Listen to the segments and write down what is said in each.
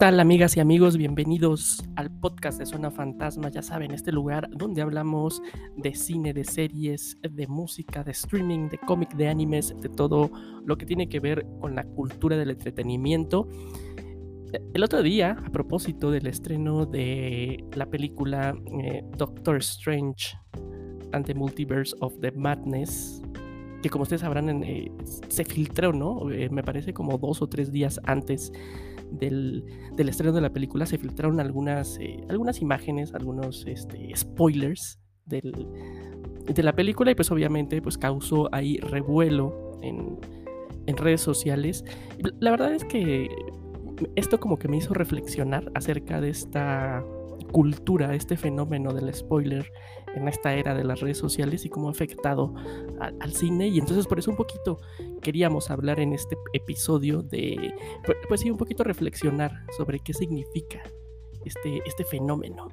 tal amigas y amigos? Bienvenidos al podcast de Zona Fantasma, ya saben, este lugar donde hablamos de cine, de series, de música, de streaming, de cómic, de animes, de todo lo que tiene que ver con la cultura del entretenimiento. El otro día, a propósito del estreno de la película eh, Doctor Strange and the Multiverse of the Madness, que como ustedes sabrán eh, se filtró, ¿no? Eh, me parece como dos o tres días antes del, estreno de la película se filtraron algunas, eh, algunas imágenes, algunos este, spoilers del, de la película y pues obviamente pues causó ahí revuelo en, en redes sociales. La verdad es que esto como que me hizo reflexionar acerca de esta cultura, este fenómeno del spoiler en esta era de las redes sociales y cómo ha afectado al cine. Y entonces por eso un poquito queríamos hablar en este episodio de, pues, pues sí, un poquito reflexionar sobre qué significa este, este fenómeno.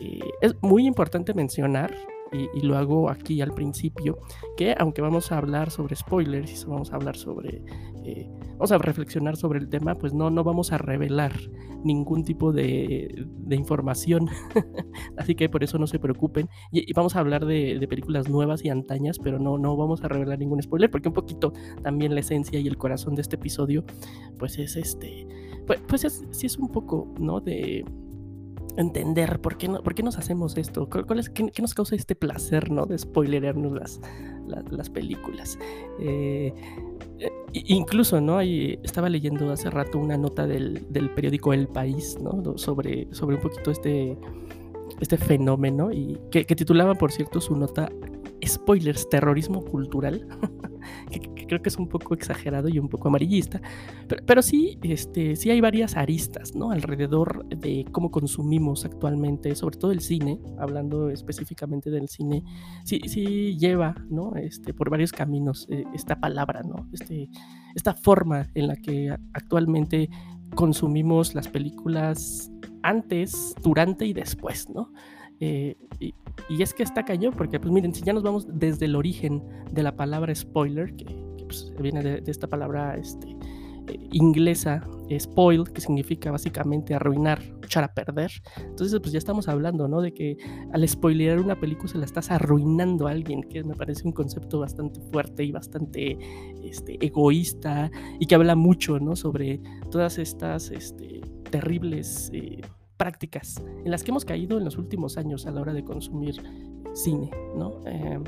Eh, es muy importante mencionar y, lo hago aquí al principio, que aunque vamos a hablar sobre spoilers y vamos a hablar sobre, eh, vamos a reflexionar sobre el tema, pues no, no vamos a revelar ningún tipo de, información, así que por eso no se preocupen, y, vamos a hablar de, películas nuevas y antañas, pero no, no vamos a revelar ningún spoiler, porque un poquito también la esencia y el corazón de este episodio, pues es este, pues, pues es, sí es un poco, ¿no? De entender por qué, no, por qué nos hacemos esto, ¿Cuál qué, nos causa este placer ¿no? de spoilerarnos las, las, películas. Eh, eh, incluso, ¿no? estaba leyendo hace rato una nota del, del, periódico El País, ¿no? Sobre, sobre un poquito este, este fenómeno y que, que titulaba, por cierto, su nota spoilers, terrorismo cultural, que, creo que es un poco exagerado y un poco amarillista, pero, sí, este, sí hay varias aristas, ¿no? Alrededor de cómo consumimos actualmente, sobre todo el cine, hablando específicamente del cine, sí, sí lleva, ¿no? Este, por varios caminos eh, esta palabra, ¿no? Este, esta forma en la que actualmente consumimos las películas antes, durante y después, ¿no? Eh, es que está cañón, porque pues miren, si ya nos vamos desde el origen de la palabra spoiler, que, pues, viene de, esta palabra este, eh, inglesa, spoil, que significa básicamente arruinar, echar a perder. Entonces, pues ya estamos hablando, ¿no? De que al spoilear una película se la estás arruinando a alguien, que me parece un concepto bastante fuerte y bastante este, egoísta y que habla mucho, ¿no? Sobre todas estas este, terribles... Eh, prácticas en las que hemos caído en los últimos años a la hora de consumir cine, ¿no? Eh,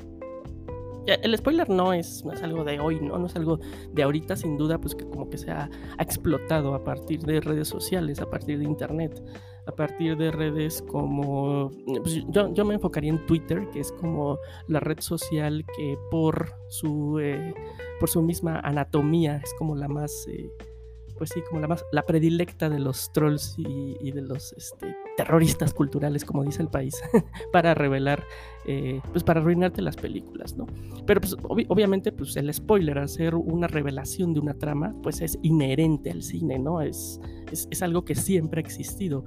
el spoiler no es, no es algo de hoy, ¿no? No es algo de ahorita, sin duda, pues que como que se ha, explotado a partir de redes sociales, a partir de internet, a partir de redes como... Pues yo, yo, me enfocaría en Twitter, que es como la red social que por su, eh, por su misma anatomía es como la más... Eh, pues sí, como la más, la predilecta de los trolls y, de los este, terroristas culturales, como dice el país, para revelar, eh, pues para arruinarte las películas, ¿no? Pero pues obviamente, pues el spoiler, hacer una revelación de una trama, pues es inherente al cine, ¿no? Es, es, algo que siempre ha existido.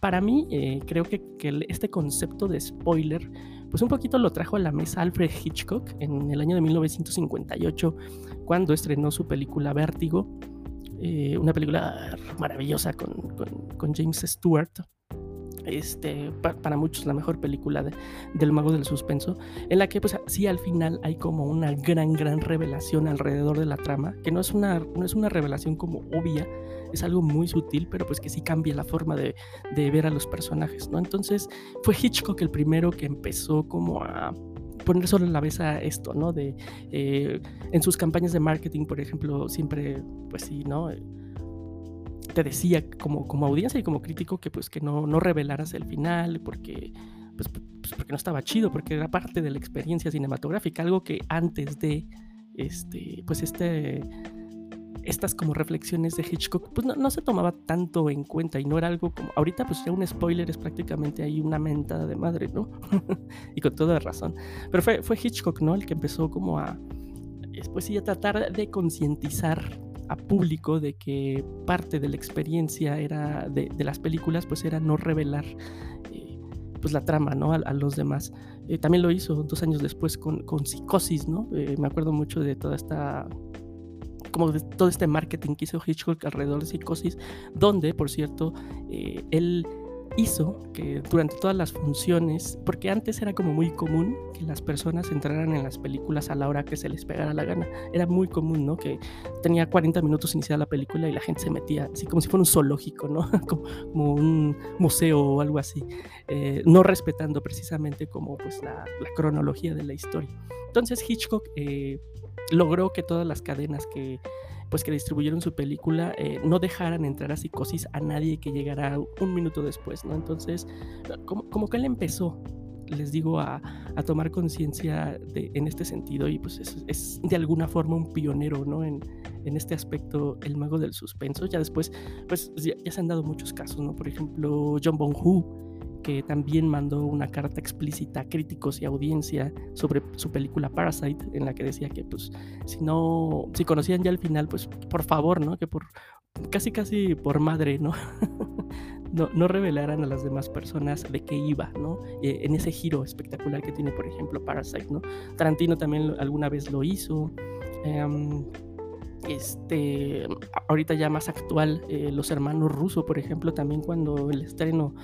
para mí, eh, creo que, que este concepto de spoiler, pues un poquito lo trajo a la mesa Alfred Hitchcock en el año de 1958, cuando estrenó su película Vértigo eh, una película maravillosa con, James Stewart. Este, para muchos la mejor película del mago del suspenso, en la que pues sí al final hay como una gran, gran revelación alrededor de la trama, que no es una, no es una revelación como obvia, es algo muy sutil, pero pues que sí cambia la forma de, de ver a los personajes, ¿no? Entonces fue Hitchcock el primero que empezó como a poner solo en la mesa esto, ¿no? De, eh, en sus campañas de marketing, por ejemplo, siempre, pues sí, ¿no? Te decía como, como audiencia y como crítico que pues que no, no revelaras el final porque, pues, pues, porque no estaba chido, porque era parte de la experiencia cinematográfica, algo que antes de, este, pues este estas como reflexiones de Hitchcock pues no, se tomaba tanto en cuenta y no era algo como ahorita pues ya un spoiler es prácticamente ahí una mentada de madre, ¿no? y con toda razón. Pero fue, fue Hitchcock, ¿no? El que empezó como a pues sí a tratar de concientizar a público de que parte de la experiencia era de, las películas pues era no revelar eh, pues la trama ¿no? a, los demás. Eh, también lo hizo dos años después con, con Psicosis, ¿no? Eh, me acuerdo mucho de toda esta como de todo este marketing que hizo Hitchcock alrededor de Psicosis, donde, por cierto, eh, él hizo que durante todas las funciones, porque antes era como muy común que las personas entraran en las películas a la hora que se les pegara la gana. Era muy común, ¿no? Que tenía 40 minutos iniciada la película y la gente se metía, así como si fuera un zoológico, ¿no? como, un museo o algo así, eh, no respetando precisamente como pues la, cronología de la historia. Entonces Hitchcock eh, logró que todas las cadenas que pues que distribuyeron su película eh, no dejaran entrar a psicosis a nadie que llegara un minuto después, ¿no? Entonces, como, como que él empezó, les digo, a, a tomar conciencia en este sentido y pues es, de alguna forma un pionero, ¿no? En, en, este aspecto, el mago del suspenso. Ya después, pues ya, se han dado muchos casos, ¿no? Por ejemplo, John Bong-Hu, que también mandó una carta explícita a críticos y audiencia sobre su película Parasite, en la que decía que pues si no, si conocían ya el final, pues por favor, ¿no? Que por casi casi por madre, ¿no? no, no, revelaran a las demás personas de qué iba, ¿no? Eh, en ese giro espectacular que tiene, por ejemplo, Parasite, ¿no? Tarantino también alguna vez lo hizo. Em, este, ahorita ya más actual, eh, los hermanos Russo, por ejemplo, también cuando el estreno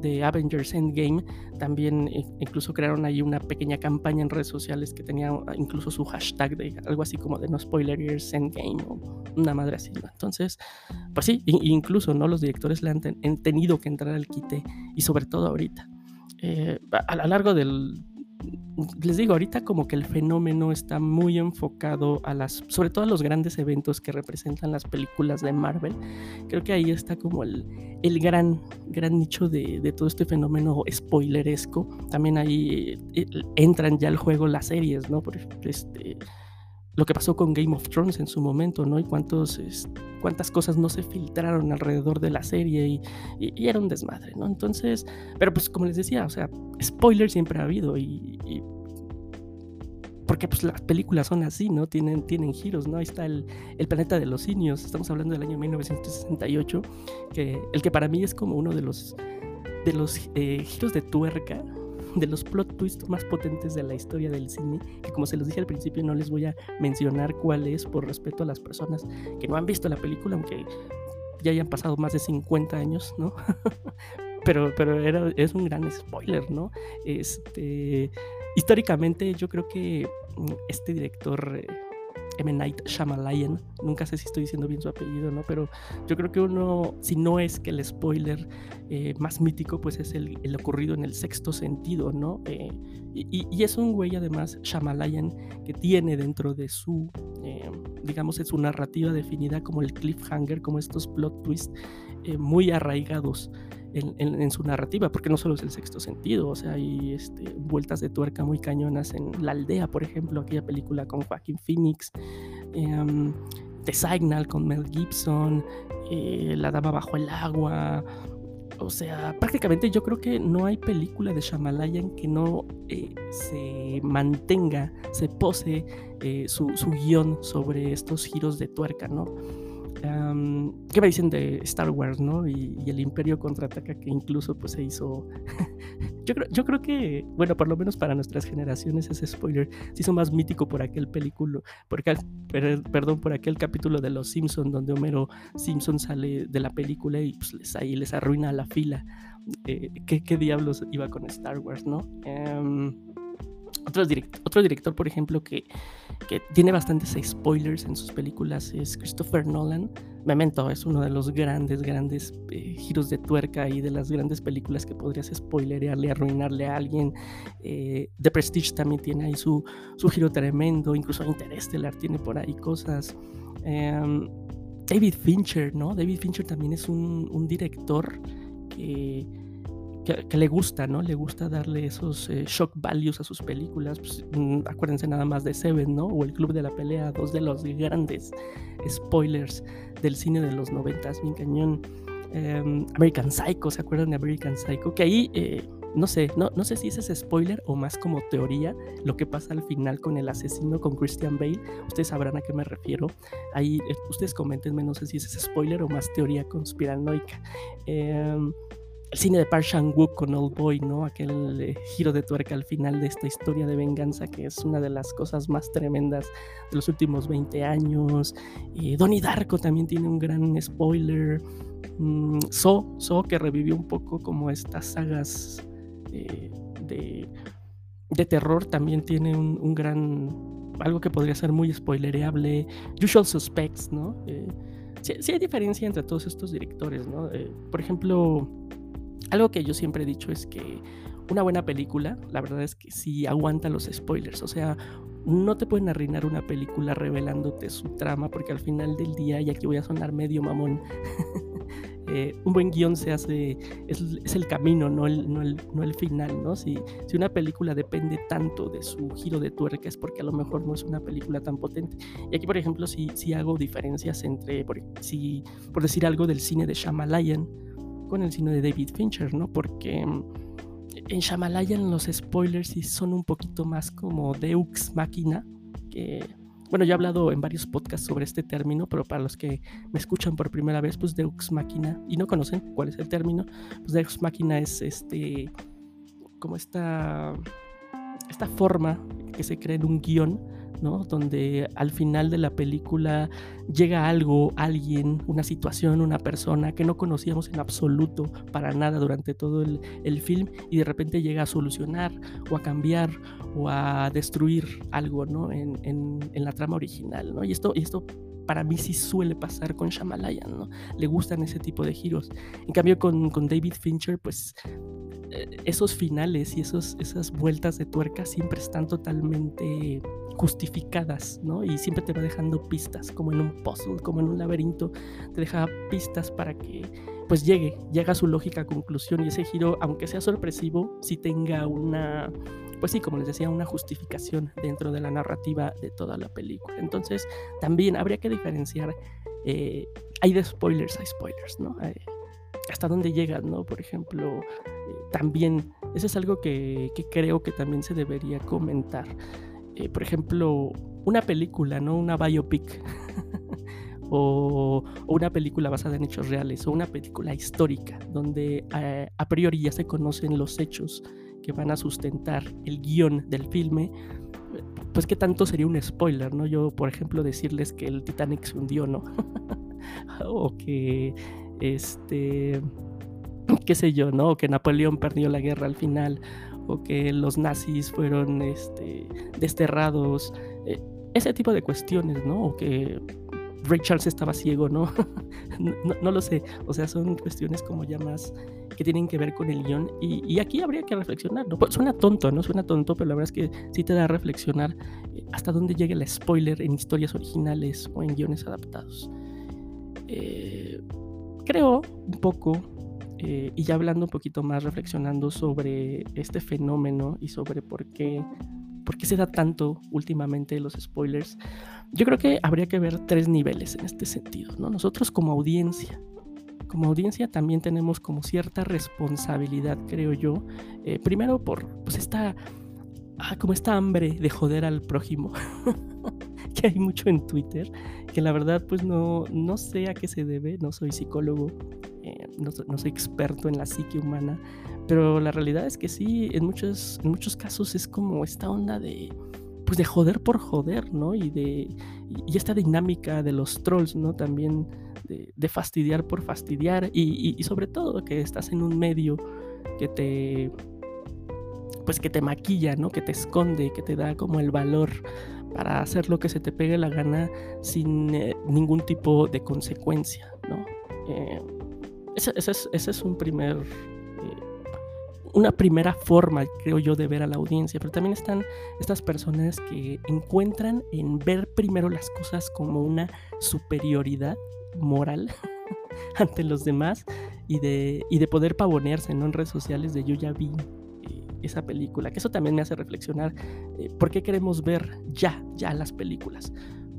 de Avengers Endgame, también eh, incluso crearon ahí una pequeña campaña en redes sociales que tenía incluso su hashtag de algo así como de no spoilers Endgame o una madre así. Entonces, pues sí, incluso no los directores le han, tenido que entrar al quite y sobre todo ahorita. Eh, a lo largo del, les digo, ahorita como que el fenómeno está muy enfocado a las, sobre todo a los grandes eventos que representan las películas de Marvel. Creo que ahí está como el, el gran, gran nicho de, de, todo este fenómeno spoileresco. También ahí eh, entran ya al juego las series, ¿no? Por este, lo que pasó con Game of Thrones en su momento, ¿no? Y cuántos, cuántas cosas no se filtraron alrededor de la serie y, y, era un desmadre, ¿no? Entonces, pero pues como les decía, o sea, spoiler siempre ha habido y, porque pues las películas son así, ¿no? Tienen, tienen giros, ¿no? Ahí está el, el, planeta de los simios, estamos hablando del año 1968, que el que para mí es como uno de los, de los eh, giros de tuerca de los plot twists más potentes de la historia del cine, que como se los dije al principio no les voy a mencionar cuál es por respeto a las personas que no han visto la película, aunque ya hayan pasado más de 50 años, ¿no? pero pero era, es un gran spoiler, ¿no? Este, históricamente yo creo que mm, este director... Eh, M. Night Shyamalan, nunca sé si estoy diciendo bien su apellido, ¿no? Pero yo creo que uno, si no es que el spoiler eh, más mítico, pues es el, ocurrido en el sexto sentido, ¿no? Eh, y, es un güey además, Shyamalan, que tiene dentro de su, digamos, en su narrativa definida como el cliffhanger, como estos plot twists muy arraigados en, su narrativa, porque no solo es el sexto sentido, o sea, hay este, vueltas de tuerca muy cañonas en La Aldea, por ejemplo, aquella película con Joaquín Phoenix, em, The Signal con Mel Gibson, eh, La Dama Bajo el Agua. O sea, prácticamente yo creo que no hay película de Shamalayan que no eh, se mantenga, se pose eh, su, guion sobre estos giros de tuerca, ¿no? ¿Qué me dicen de Star Wars, no? Y, el Imperio contraataca, que incluso pues se hizo. Yo, creo, yo creo que, bueno, por lo menos para nuestras generaciones, ese spoiler se hizo más mítico por aquel película, por aquel, perdón, por aquel capítulo de Los Simpsons, donde Homero Simpson sale de la película y pues les, ahí les arruina la fila. ¿qué, ¿qué, diablos iba con Star Wars, no? Um, otro, otro director, por ejemplo, que, que, tiene bastantes spoilers en sus películas es Christopher Nolan. Memento es uno de los grandes, grandes eh, giros de tuerca y de las grandes películas que podrías spoilerearle, arruinarle a alguien. Eh, The Prestige también tiene ahí su, su giro tremendo, incluso Interstellar tiene por ahí cosas. Em, David Fincher, ¿no? David Fincher también es un, un director que que, le gusta, ¿no? Le gusta darle esos eh, shock values a sus películas. Pues, mm, acuérdense nada más de Seven, ¿no? O El Club de la Pelea, dos de los grandes spoilers del cine de los noventas, bien cañón. Em, American Psycho, ¿se acuerdan de American Psycho? Que ahí, eh, no sé, no, no sé si ese es spoiler o más como teoría, lo que pasa al final con el asesino, con Christian Bale. Ustedes sabrán a qué me refiero. Ahí, eh, ustedes comentenme, no sé si ese es spoiler o más teoría conspiranoica. Eh, el cine de Park Chan-wook con Old Boy, ¿no? Aquel eh, giro de tuerca al final de esta historia de venganza que es una de las cosas más tremendas de los últimos 20 años. Eh, Donnie Darko también tiene un gran spoiler. Mm, so, so, que revivió un poco como estas sagas eh, de, de, terror, también tiene un, gran... algo que podría ser muy spoilereable. Usual Suspects, ¿no? sí, hay diferencia entre todos estos directores, ¿no? por ejemplo algo que yo siempre he dicho es que una buena película, la verdad es que sí aguanta los spoilers, o sea, no te pueden arruinar una película revelándote su trama, porque al final del día, y aquí voy a sonar medio mamón, eh, un buen guion se hace, es, el camino, no el, no el, final, ¿no? Si, si, una película depende tanto de su giro de tuerca es porque a lo mejor no es una película tan potente. Y aquí, por ejemplo, sí, sí hago diferencias entre, por, si, por decir algo del cine de Shyamalan, con el cine de David Fincher, ¿no? Porque mm, en Shamalayan los spoilers sí son un poquito más como Deux Máquina, bueno, yo he hablado en varios podcasts sobre este término, pero para los que me escuchan por primera vez, pues Deux Máquina y no conocen cuál es el término, pues Deux Máquina es este como esta esta forma que se crea en un guion donde al final de la película llega algo, alguien, una situación, una persona que no conocíamos en absoluto para nada durante todo el, film y de repente llega a solucionar o a cambiar o a destruir algo, ¿no? En, la trama original, ¿no? Y esto, y esto para mí sí suele pasar con Shamalayan, ¿no? Le gustan ese tipo de giros. En cambio con, con David Fincher, pues eh, esos finales y esos, esas vueltas de tuerca siempre están totalmente justificadas, ¿no? Y siempre te va dejando pistas, como en un puzzle, como en un laberinto, te deja pistas para que pues llegue, llega a su lógica conclusión y ese giro, aunque sea sorpresivo, sí tenga una, pues sí, como les decía, una justificación dentro de la narrativa de toda la película. Entonces, también habría que diferenciar, eh, hay spoilers, hay spoilers, ¿no? hasta dónde llegan, ¿no? Por ejemplo, eh, también, eso es algo que, creo que también se debería comentar. Eh, por ejemplo, una película, ¿no? Una biopic. o, una película basada en hechos reales, o una película histórica, donde eh, a priori ya se conocen los hechos que van a sustentar el guion del filme, pues qué tanto sería un spoiler, ¿no? Yo, por ejemplo, decirles que el Titanic se hundió, ¿no? o que, este, qué sé yo, ¿no? O que Napoleón perdió la guerra al final, o que los nazis fueron este, desterrados, eh, ese tipo de cuestiones, ¿no? O que Ray Charles estaba ciego, ¿no? ¿no? lo sé, o sea, son cuestiones como ya más que tienen que ver con el guion y, aquí habría que reflexionar, ¿no? Pues suena tonto, ¿no? Suena tonto, pero la verdad es que sí te da a reflexionar eh, hasta dónde llega el spoiler en historias originales o en guiones adaptados. Eh, creo un poco eh, y ya hablando un poquito más, reflexionando sobre este fenómeno y sobre por qué, por qué se da tanto últimamente los spoilers, yo creo que habría que ver tres niveles en este sentido. ¿no? Nosotros como audiencia, como audiencia también tenemos como cierta responsabilidad, creo yo, eh, primero por pues esta, ah, como esta hambre de joder al prójimo. que hay mucho en Twitter, que la verdad pues no, no sé a qué se debe, no soy psicólogo, eh, no, soy experto en la psique humana, pero la realidad es que sí, en muchos, en muchos casos es como esta onda de, pues de joder por joder, ¿no? Y de y esta dinámica de los trolls, ¿no? También de, fastidiar por fastidiar y, sobre todo que estás en un medio que te pues que te maquilla, ¿no? Que te esconde, que te da como el valor para hacer lo que se te pegue la gana sin eh, ningún tipo de consecuencia, ¿no? Eh, ese, es, un primer, una primera forma, creo yo, de ver a la audiencia, pero también están estas personas que encuentran en ver primero las cosas como una superioridad moral ante los demás y de, y de poder pavonearse ¿no? en redes sociales de yo ya vi eh, esa película, que eso también me hace reflexionar eh, por qué queremos ver ya, ya las películas,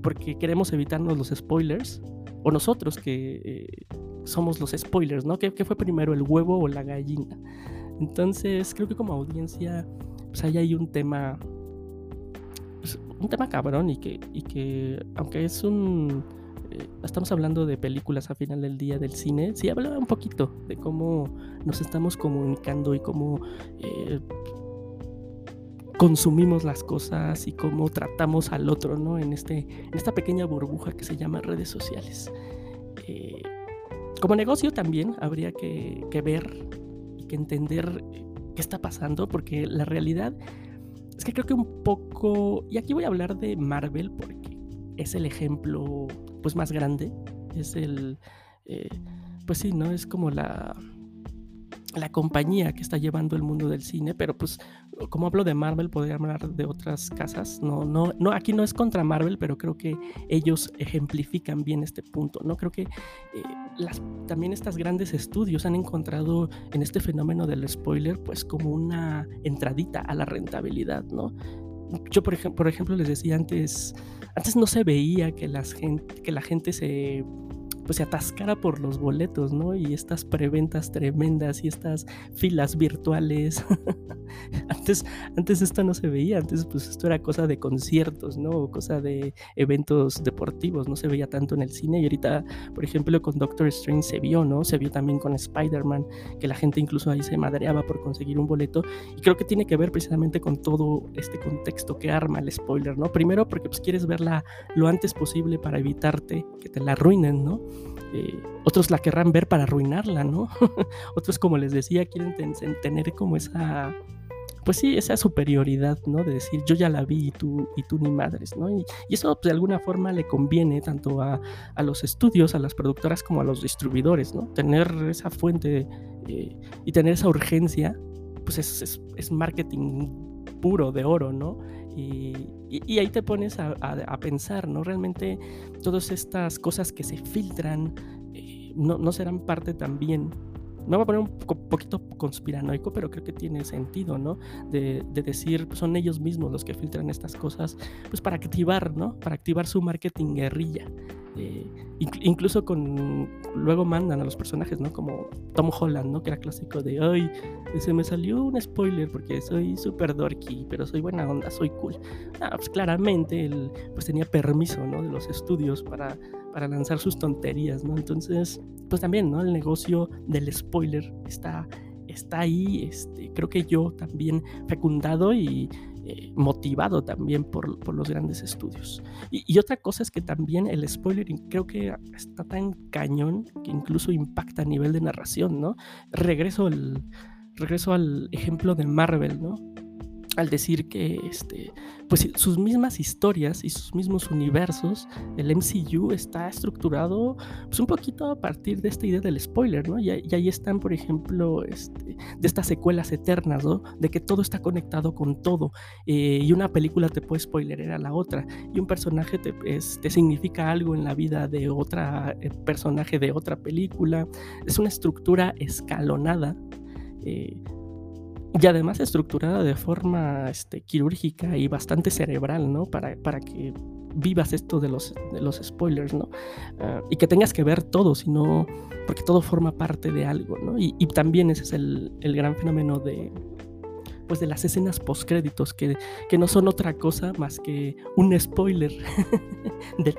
porque queremos evitarnos los spoilers, o nosotros que somos los spoilers, ¿no? ¿Qué, fue primero, el huevo o la gallina? Entonces, creo que como audiencia, pues ahí hay un tema, pues, un tema cabrón y que, y que aunque es un, eh, estamos hablando de películas a final del día del cine, sí hablaba un poquito de cómo nos estamos comunicando y cómo eh, consumimos las cosas y cómo tratamos al otro, ¿no? En, este, en esta pequeña burbuja que se llama redes sociales. Eh, como negocio también habría que, que ver que entender qué está pasando, porque la realidad es que creo que un poco, y aquí voy a hablar de Marvel porque es el ejemplo pues más grande, es el, eh, pues sí, ¿no? Es como la, la compañía que está llevando el mundo del cine, pero pues como hablo de Marvel, podría hablar de otras casas. No, no, no, aquí no es contra Marvel, pero creo que ellos ejemplifican bien este punto. No creo que eh, las, también estas grandes estudios han encontrado en este fenómeno del spoiler, pues como una entradita a la rentabilidad, ¿no? Yo, por, ejemplo, por ejemplo, les decía antes, antes no se veía que, las que la gente se pues se atascara por los boletos, ¿no? Y estas preventas tremendas y estas filas virtuales. antes, antes esto no se veía, antes pues esto era cosa de conciertos, ¿no? O cosa de eventos deportivos, no se veía tanto en el cine y ahorita, por ejemplo, con Doctor Strange se vio, ¿no? Se vio también con Spider-Man, que la gente incluso ahí se madreaba por conseguir un boleto y creo que tiene que ver precisamente con todo este contexto que arma el spoiler, ¿no? Primero porque pues quieres verla lo antes posible para evitarte que te la arruinen, ¿no? Eh, otros la querrán ver para arruinarla, ¿no? otros, como les decía, quieren tener como esa, pues sí, esa superioridad, ¿no? De decir, yo ya la vi y tú, y tú ni madres, ¿no? Y, eso pues, de alguna forma le conviene tanto a, los estudios, a las productoras como a los distribuidores, ¿no? Tener esa fuente eh, y tener esa urgencia, pues es, es marketing puro de oro, ¿no? Y, ahí te pones a, pensar, ¿no? Realmente todas estas cosas que se filtran eh, no, serán parte también me voy a poner un poquito conspiranoico, pero creo que tiene sentido, ¿no? De, decir, pues, son ellos mismos los que filtran estas cosas, pues para activar, ¿no? Para activar su marketing guerrilla. Eh, incluso con luego mandan a los personajes, ¿no? Como Tom Holland, ¿no? Que era clásico de, ay, se me salió un spoiler porque soy súper dorky, pero soy buena onda, soy cool. Ah, pues claramente él pues tenía permiso, ¿no? De los estudios para, para lanzar sus tonterías, ¿no? Entonces, pues también, ¿no? El negocio del spoiler está, está ahí, este, creo que yo también fecundado y eh, motivado también por, por, los grandes estudios. Y, otra cosa es que también el spoiler creo que está tan cañón que incluso impacta a nivel de narración, ¿no? Regreso al, regreso al ejemplo de Marvel, ¿no? Al decir que este, pues sus mismas historias y sus mismos universos, el MCU está estructurado pues un poquito a partir de esta idea del spoiler, ¿no? Y, ahí están, por ejemplo, este, de estas secuelas eternas, ¿no? De que todo está conectado con todo eh, y una película te puede spoiler a la otra y un personaje te, te significa algo en la vida de otra eh, personaje de otra película. Es una estructura escalonada. Eh, y además estructurada de forma este, quirúrgica y bastante cerebral, ¿no? Para, para que vivas esto de los, los spoilers, ¿no? Ah, y que tengas que ver todo, sino porque todo forma parte de algo, ¿no? Y, también ese es el, el, gran fenómeno de, pues de las escenas postcréditos, que, que no son otra cosa más que un spoiler de,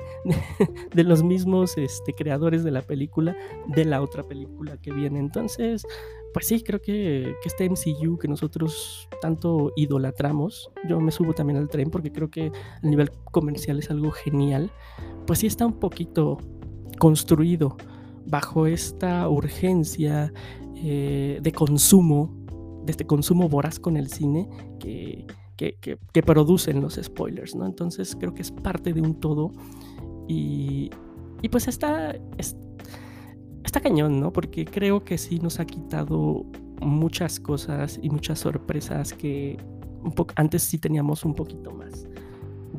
de, los mismos este, creadores de la película, de la otra película que viene. Entonces, pues sí, creo que, este MCU que nosotros tanto idolatramos, yo me subo también al tren porque creo que a nivel comercial es algo genial, pues sí está un poquito construido bajo esta urgencia eh, de consumo, de este consumo voraz con el cine que, que, que, producen los spoilers, ¿no? Entonces creo que es parte de un todo y, y pues está está cañón, ¿no? Porque creo que sí nos ha quitado muchas cosas y muchas sorpresas que antes sí teníamos un poquito más.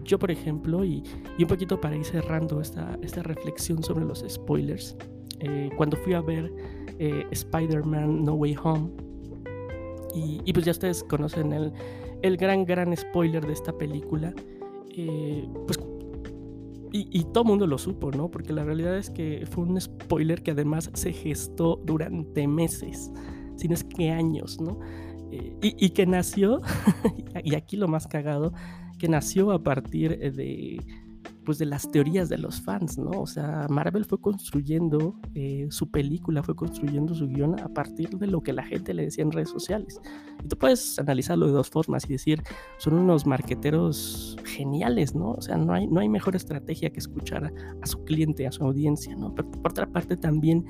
Yo, por ejemplo, y, y un poquito para ir cerrando esta, esta reflexión sobre los spoilers, eh, cuando fui a ver eh, Spider-Man No Way Home, y, y, pues ya ustedes conocen el, el gran, gran spoiler de esta película, eh, pues y, todo el mundo lo supo, ¿no? Porque la realidad es que fue un spoiler que además se gestó durante meses, si no es que años, ¿no? Eh, y, que nació, y aquí lo más cagado, que nació a partir de, pues de las teorías de los fans, ¿no? O sea, Marvel fue construyendo eh, su película, fue construyendo su guion a partir de lo que la gente le decía en redes sociales. Y tú puedes analizarlo de dos formas y decir, son unos marqueteros geniales, ¿no? O sea, no hay, no hay mejor estrategia que escuchar a, su cliente, a su audiencia, ¿no? Pero por otra parte también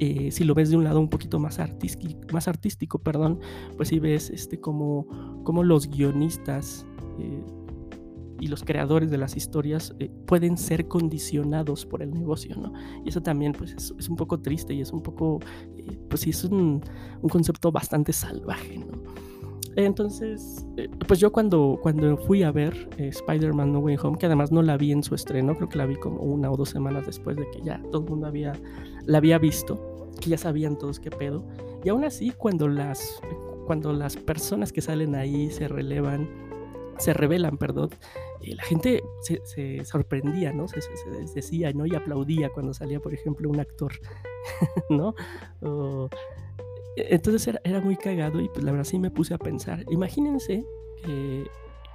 eh, si lo ves de un lado un poquito más más artístico perdón, pues si ves este, como, como los guionistas eh, y los creadores de las historias eh, pueden ser condicionados por el negocio, ¿no? Y eso también pues es, un poco triste y es un poco, pues sí, es un, un, concepto bastante salvaje, ¿no? Entonces, pues yo cuando, cuando fui a ver Spider-Man No Way Home, que además no la vi en su estreno, creo que la vi como una o dos semanas después de que ya todo el mundo había la había visto, que ya sabían todos qué pedo. Y aún así, cuando las, cuando las personas que salen ahí se relevan, se revelan, perdón, eh, la gente se, sorprendía, ¿no? Se, decía, ¿no? Y aplaudía cuando salía, por ejemplo, un actor, ¿no? entonces era, era, muy cagado y pues la verdad sí me puse a pensar. Imagínense que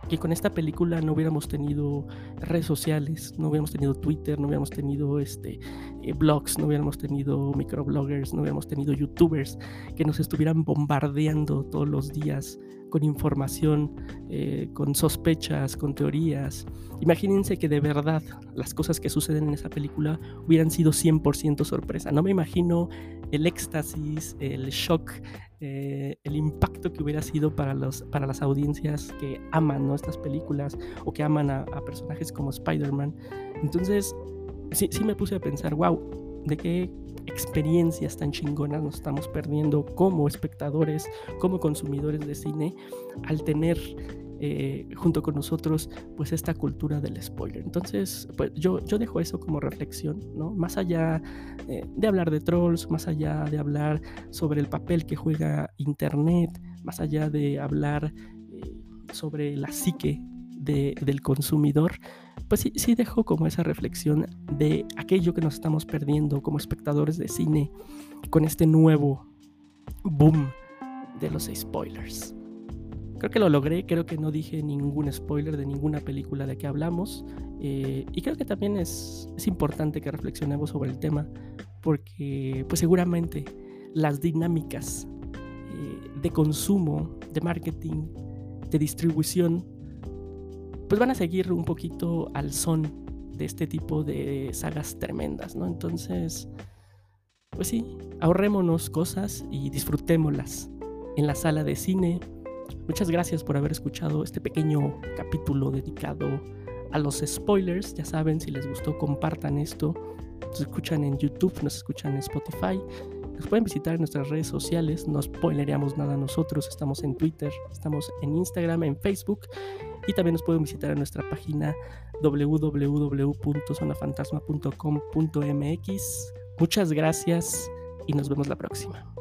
que con esta película no hubiéramos tenido redes sociales, no hubiéramos tenido Twitter, no hubiéramos tenido este, eh, blogs, no hubiéramos tenido microbloggers, no hubiéramos tenido youtubers que nos estuvieran bombardeando todos los días con información, eh, con sospechas, con teorías. Imagínense que de verdad las cosas que suceden en esa película hubieran sido 100% sorpresa. No me imagino el éxtasis, el shock, eh, el impacto que hubiera sido para, los, para las audiencias que aman ¿no? estas películas o que aman a, a personajes como Spider-Man. Entonces, sí, sí me puse a pensar, wow, ¿de qué experiencias tan chingonas nos estamos perdiendo como espectadores, como consumidores de cine, al tener eh, junto con nosotros pues esta cultura del spoiler. Entonces, pues yo, yo dejo eso como reflexión, ¿no? Más allá eh, de hablar de trolls, más allá de hablar sobre el papel que juega Internet, más allá de hablar eh, sobre la psique del consumidor, pues sí, sí dejo como esa reflexión de aquello que nos estamos perdiendo como espectadores de cine con este nuevo boom de los spoilers. Creo que lo logré, creo que no dije ningún spoiler de ninguna película de que hablamos eh, y creo que también es, es importante que reflexionemos sobre el tema porque pues seguramente las dinámicas eh, de consumo, de marketing, de distribución pues van a seguir un poquito al son de este tipo de sagas tremendas, ¿no? Entonces, pues sí, ahorrémonos cosas y disfrutémoslas en la sala de cine. Muchas gracias por haber escuchado este pequeño capítulo dedicado a los spoilers. Ya saben, si les gustó, compartan esto. Nos escuchan en YouTube, nos escuchan en Spotify. Nos pueden visitar en nuestras redes sociales, no spoilereamos nada nosotros, estamos en Twitter, estamos en Instagram, en Facebook y también nos pueden visitar en nuestra página www.zonafantasma.com.mx. Muchas gracias y nos vemos la próxima.